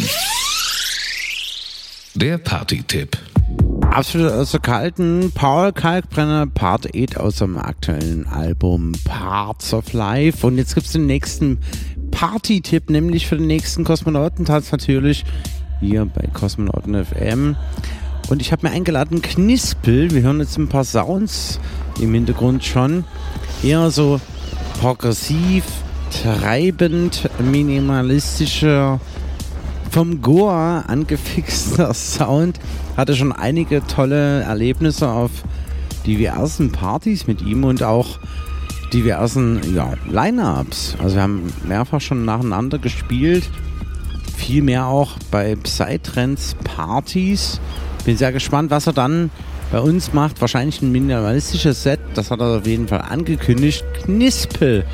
Der Party-Tipp. Absolut aus der kalten Paul Kalkbrenner Part 8 aus seinem aktuellen Album Parts of Life. Und jetzt gibt es den nächsten Party-Tipp, nämlich für den nächsten Kosmonautentanz natürlich hier bei Kosmonauten FM. Und ich habe mir eingeladen Knispel. Wir hören jetzt ein paar Sounds im Hintergrund schon. Eher so progressiv, treibend, minimalistischer, vom Goa angefixter Sound. Hatte schon einige tolle Erlebnisse auf diversen Partys mit ihm und auch diversen ja, Line-Ups. Also wir haben mehrfach schon nacheinander gespielt. Viel mehr auch bei Psytrance Partys. Bin sehr gespannt, was er dann bei uns macht. Wahrscheinlich ein minimalistisches Set. Das hat er auf jeden Fall angekündigt. Knispel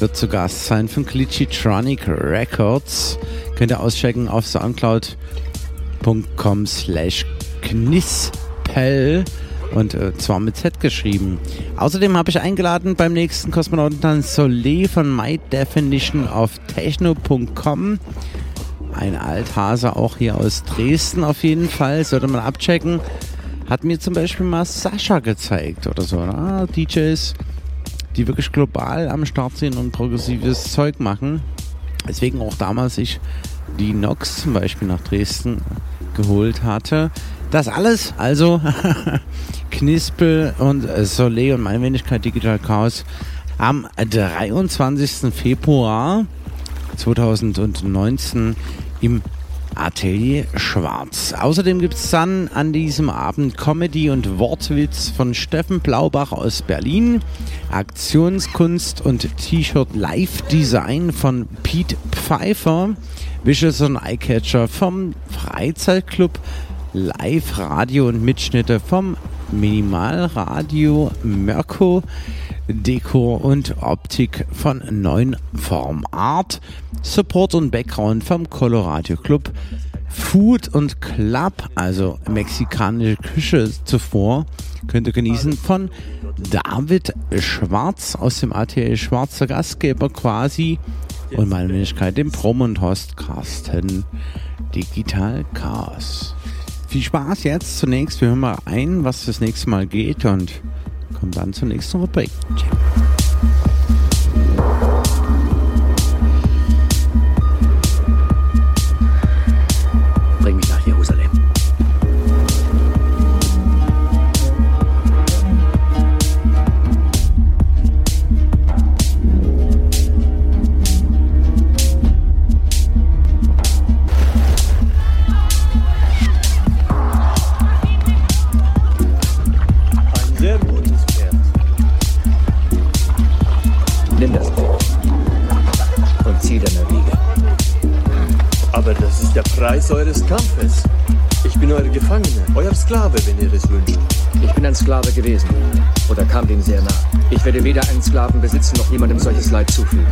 wird zu Gast sein von Glitchytronic Records. Könnt ihr auschecken auf soundcloud.com slash knispel und äh, zwar mit Z geschrieben. Außerdem habe ich eingeladen beim nächsten Kosmonautentanz Soleil von My Definition auf techno.com. Ein Althase auch hier aus Dresden auf jeden Fall, sollte man abchecken. Hat mir zum Beispiel mal Sascha gezeigt oder so. Na? DJs, die wirklich global am Start sind und progressives Zeug machen. Deswegen auch damals ich die Nox zum Beispiel nach Dresden geholt hatte. Das alles, also Knispel und Soleil und meine Wenigkeit Digital Chaos am 23. Februar 2019 im Atelier Schwarz. Außerdem gibt es dann an diesem Abend Comedy und Wortwitz von Steffen Blaubach aus Berlin, Aktionskunst und T-Shirt Live Design von Pete Pfeiffer, Vicious und Eyecatcher vom Freizeitclub, Live-Radio und Mitschnitte vom Minimalradio Mirko, Dekor und Optik von Neun Form Art, Support und Background vom Colorado Club, Food und Club, also mexikanische Küche zuvor, könnt ihr genießen von David Schwarz aus dem ATL Schwarzer Gastgeber quasi und meine Wenigkeit dem Prom und Host Carsten Digital Chaos. Viel Spaß jetzt zunächst. Wir hören mal ein, was das nächste Mal geht und kommen dann zur nächsten Rubrik. Check. Eures Kampfes. Ich bin eure Gefangene, euer Sklave, wenn ihr es wünscht. Ich bin ein Sklave gewesen. Oder kam dem sehr nah. Ich werde weder einen Sklaven besitzen, noch jemandem solches Leid zufügen.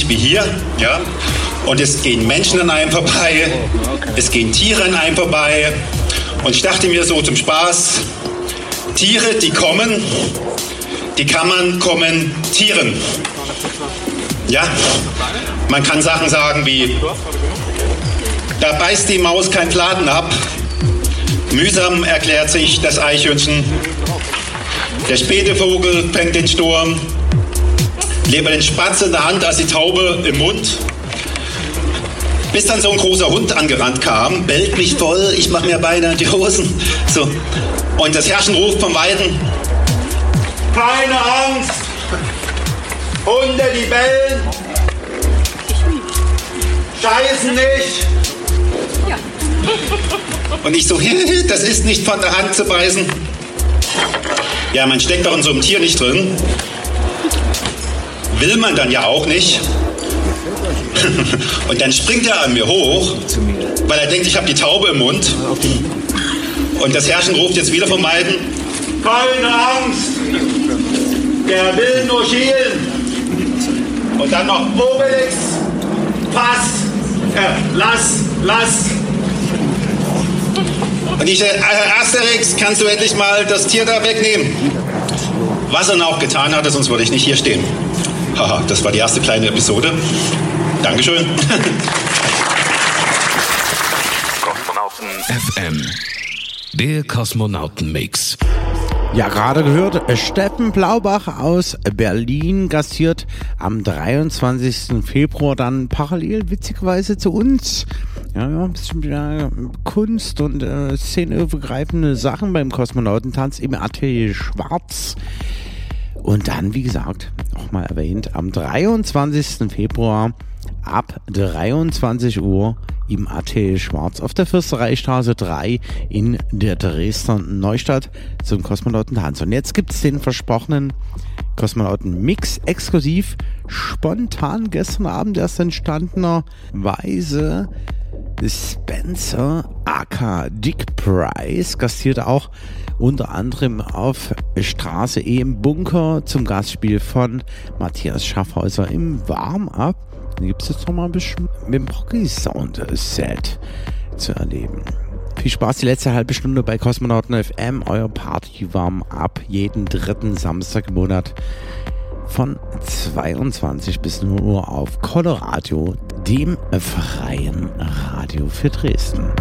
Ähnlich wie hier, ja. Und es gehen Menschen an einem vorbei, es gehen Tiere an einem vorbei. Und ich dachte mir so zum Spaß, Tiere, die kommen, die kann man kommentieren. Ja, man kann Sachen sagen wie, da beißt die Maus kein Fladen ab. Mühsam erklärt sich das Eichhörnchen. Der späte Vogel fängt den Sturm. Lieber den Spatz in der Hand als die Taube im Mund. Bis dann so ein großer Hund angerannt kam, bellt mich voll, ich mach mir beinahe die Hosen. So. Und das Herrschen ruft vom Weiden. Keine Angst! Hunde, die bellen! Scheißen nicht! Und ich so, das ist nicht von der Hand zu beißen. Ja, man steckt doch in so einem Tier nicht drin. Will man dann ja auch nicht. Und dann springt er an mir hoch, weil er denkt, ich habe die Taube im Mund. Und das Herrchen ruft jetzt wieder vom Weiden. Keine Angst! Der will nur schielen. Und dann noch Obelix. Pass! Äh, lass, lass! Und ich, äh, Asterix, kannst du endlich mal das Tier da wegnehmen? Was er auch getan hatte, sonst würde ich nicht hier stehen. Haha, das war die erste kleine Episode. Dankeschön. Kosmonauten FM. Der Kosmonautenmix. Ja, gerade gehört, Steffen Blaubach aus Berlin gastiert am 23. Februar dann parallel witzigerweise zu uns. Ja, ja, ein bisschen ja, Kunst und äh, szeneübergreifende Sachen beim Kosmonautentanz im Atelier Schwarz. Und dann, wie gesagt, nochmal erwähnt, am 23. Februar ab 23 Uhr im Atelier Schwarz auf der Fürstereistraße 3 in der Dresdner Neustadt zum Kosmonautentanz. Und jetzt gibt es den versprochenen Kosmonauten-Mix exklusiv spontan gestern Abend erst entstandenerweise Spencer aka Dick Price gastierte auch unter anderem auf Straße E im Bunker zum Gastspiel von Matthias Schaffhäuser im Warm-Up. Dann gibt es jetzt nochmal ein bisschen mit dem Rocky Sound Set zu erleben. Viel Spaß die letzte halbe Stunde bei Kosmonauten FM, euer Party Warm-Up jeden dritten Samstag im Monat von 22 bis 0 Uhr auf Coloradio, dem freien Radio für Dresden.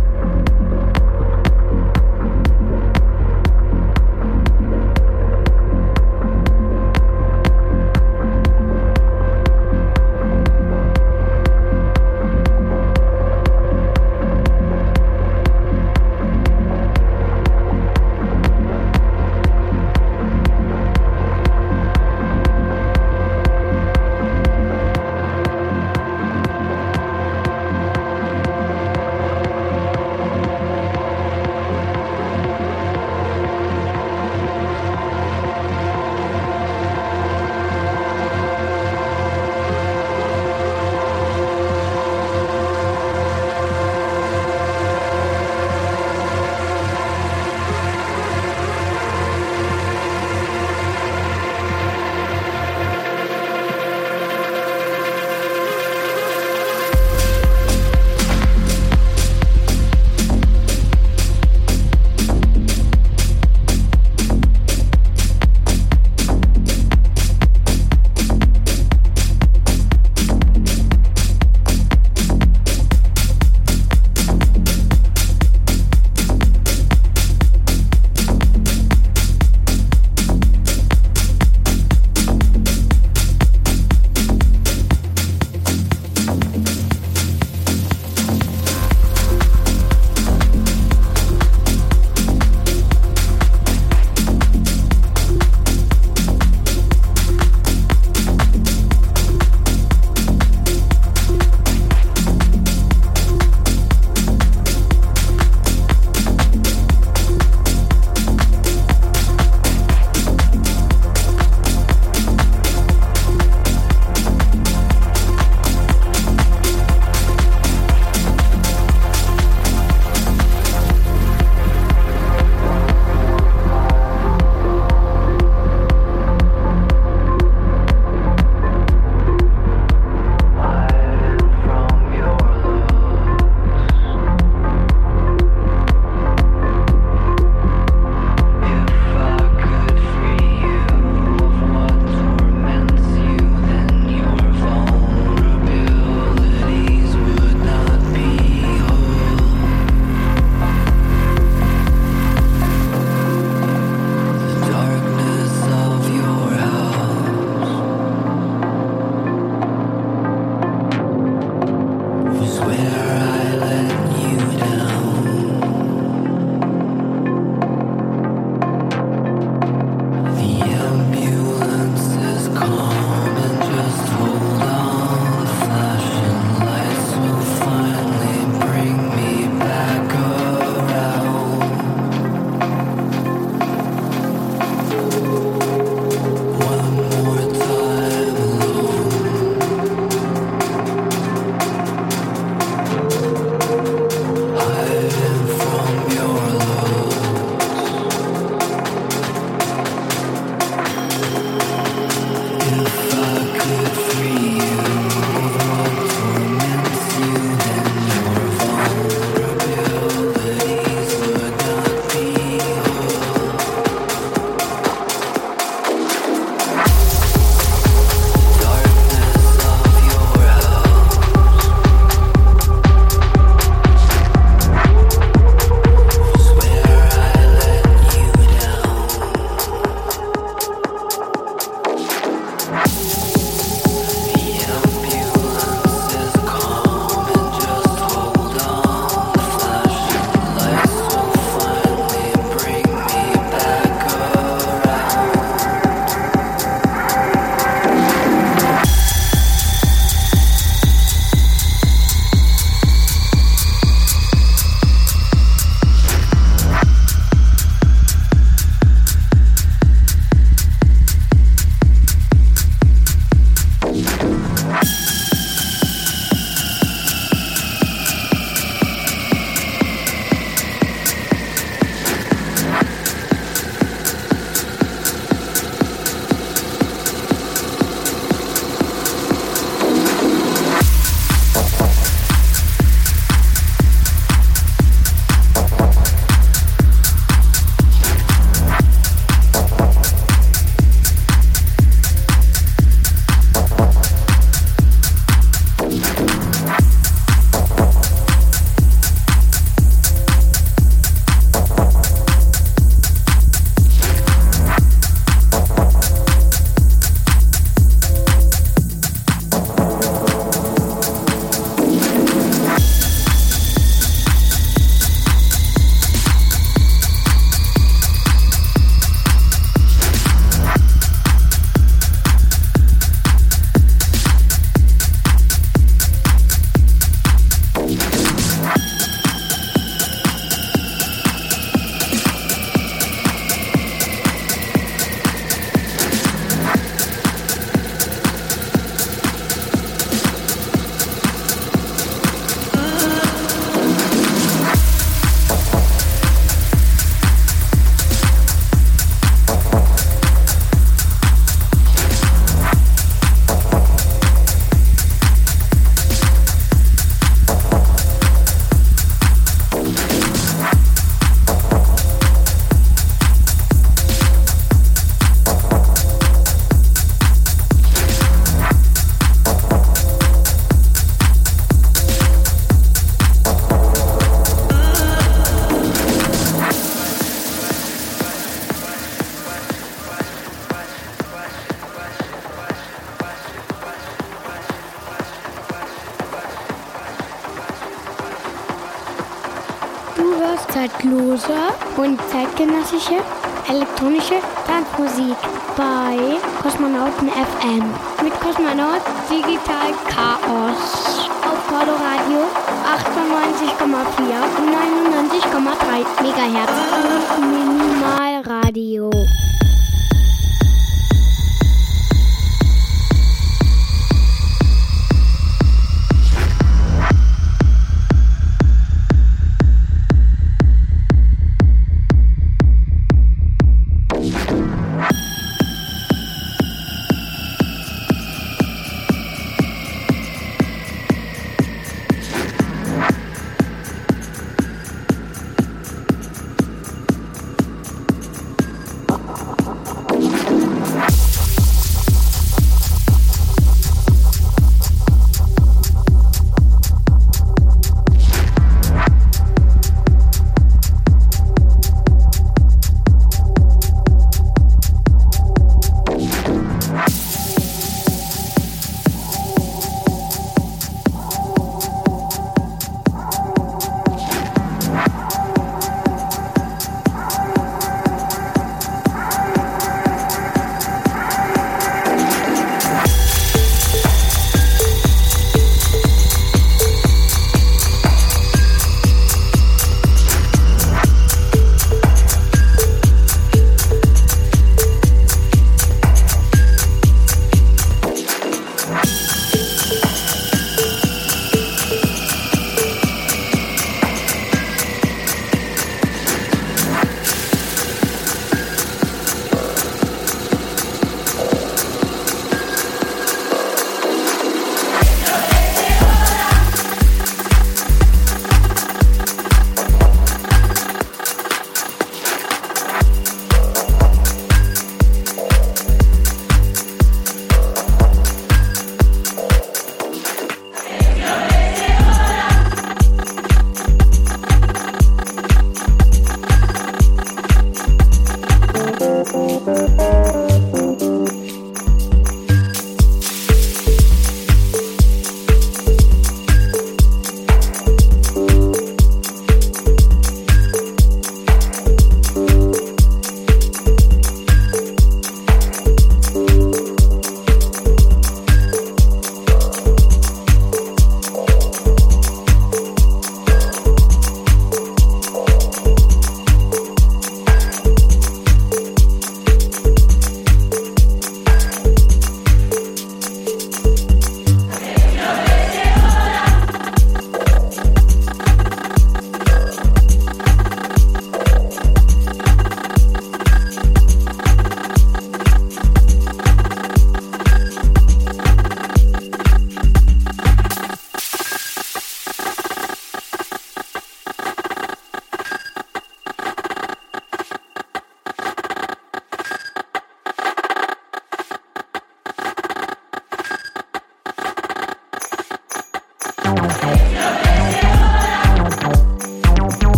Zeitgenössische elektronische Tanzmusik bei Kosmonauten FM mit Kosmonaut Digital Chaos auf Coloradio 98,4 und 99,3 Megahertz Minimalradio.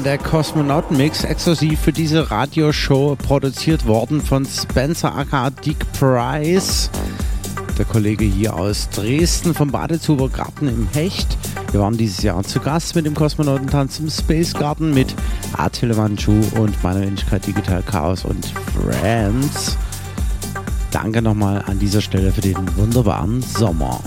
Zwar der Kosmonauten-Mix exklusiv für diese Radioshow produziert worden von Spencer aka Dick Price. Der Kollege hier aus Dresden vom Badezuber Garten im Hecht. Wir waren dieses Jahr zu Gast mit dem Kosmonautentanz im Space Garden mit Attila Manchu und meiner Wenigkeit Digital Chaos und Friends. Danke nochmal an dieser Stelle für den wunderbaren Sommer.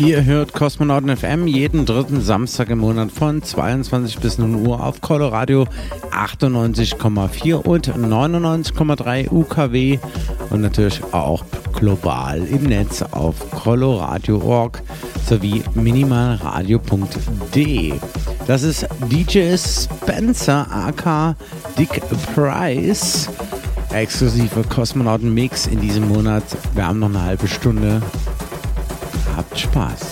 Ihr hört Kosmonauten FM jeden dritten Samstag im Monat von 22 bis 0 Uhr auf Coloradio 98,4 und 99,3 UKW und natürlich auch global im Netz auf coloradio.org sowie minimalradio.de. Das ist DJ Spencer aka Dick Price. Exklusive Kosmonauten Mix in diesem Monat. Wir haben noch eine halbe Stunde. Habt Spaß.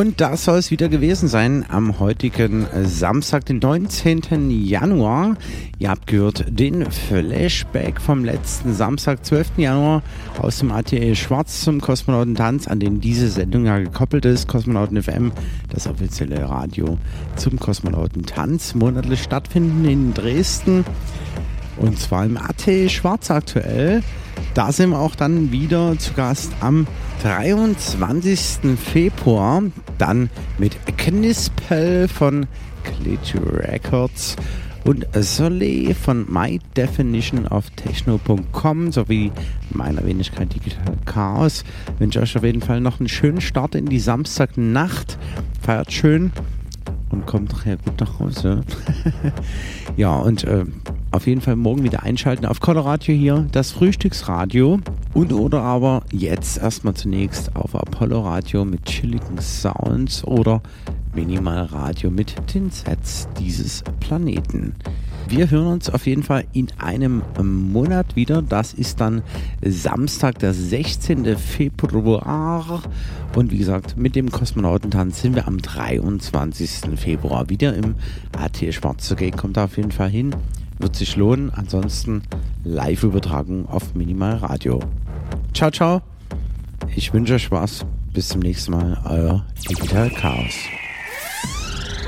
Und das soll es wieder gewesen sein am heutigen Samstag, den 19. Januar. Ihr habt gehört den Flashback vom letzten Samstag, 12. Januar aus dem ATL Schwarz zum Kosmonautentanz, an den diese Sendung ja gekoppelt ist. Kosmonauten FM, das offizielle Radio zum Kosmonautentanz, monatlich stattfinden in Dresden. Und zwar im AT Schwarz aktuell. Da sind wir auch dann wieder zu Gast am 23. Februar. Dann mit Knispel von Glitch Records und Soleil von My Definition of Techno.com sowie meiner Wenigkeit Digital Chaos. Ich wünsche euch auf jeden Fall noch einen schönen Start in die Samstagnacht. Feiert schön und kommt nachher gut nach Hause. ja, und äh, auf jeden Fall morgen wieder einschalten auf Coloradio hier, das Frühstücksradio. Und oder aber jetzt erstmal zunächst auf Apollo Radio mit chilligen Sounds oder Minimal Radio mit den Sets dieses Planeten. Wir hören uns auf jeden Fall in einem Monat wieder. Das ist dann Samstag, der 16. Februar. Und wie gesagt, mit dem Kosmonautentanz sind wir am 23. Februar wieder im AT Schwarze Gate. Kommt da auf jeden Fall hin. Wird sich lohnen. Ansonsten Live-Übertragung auf Minimal Radio. Ciao, ciao. Ich wünsche euch Spaß. Bis zum nächsten Mal. Euer Digital Chaos.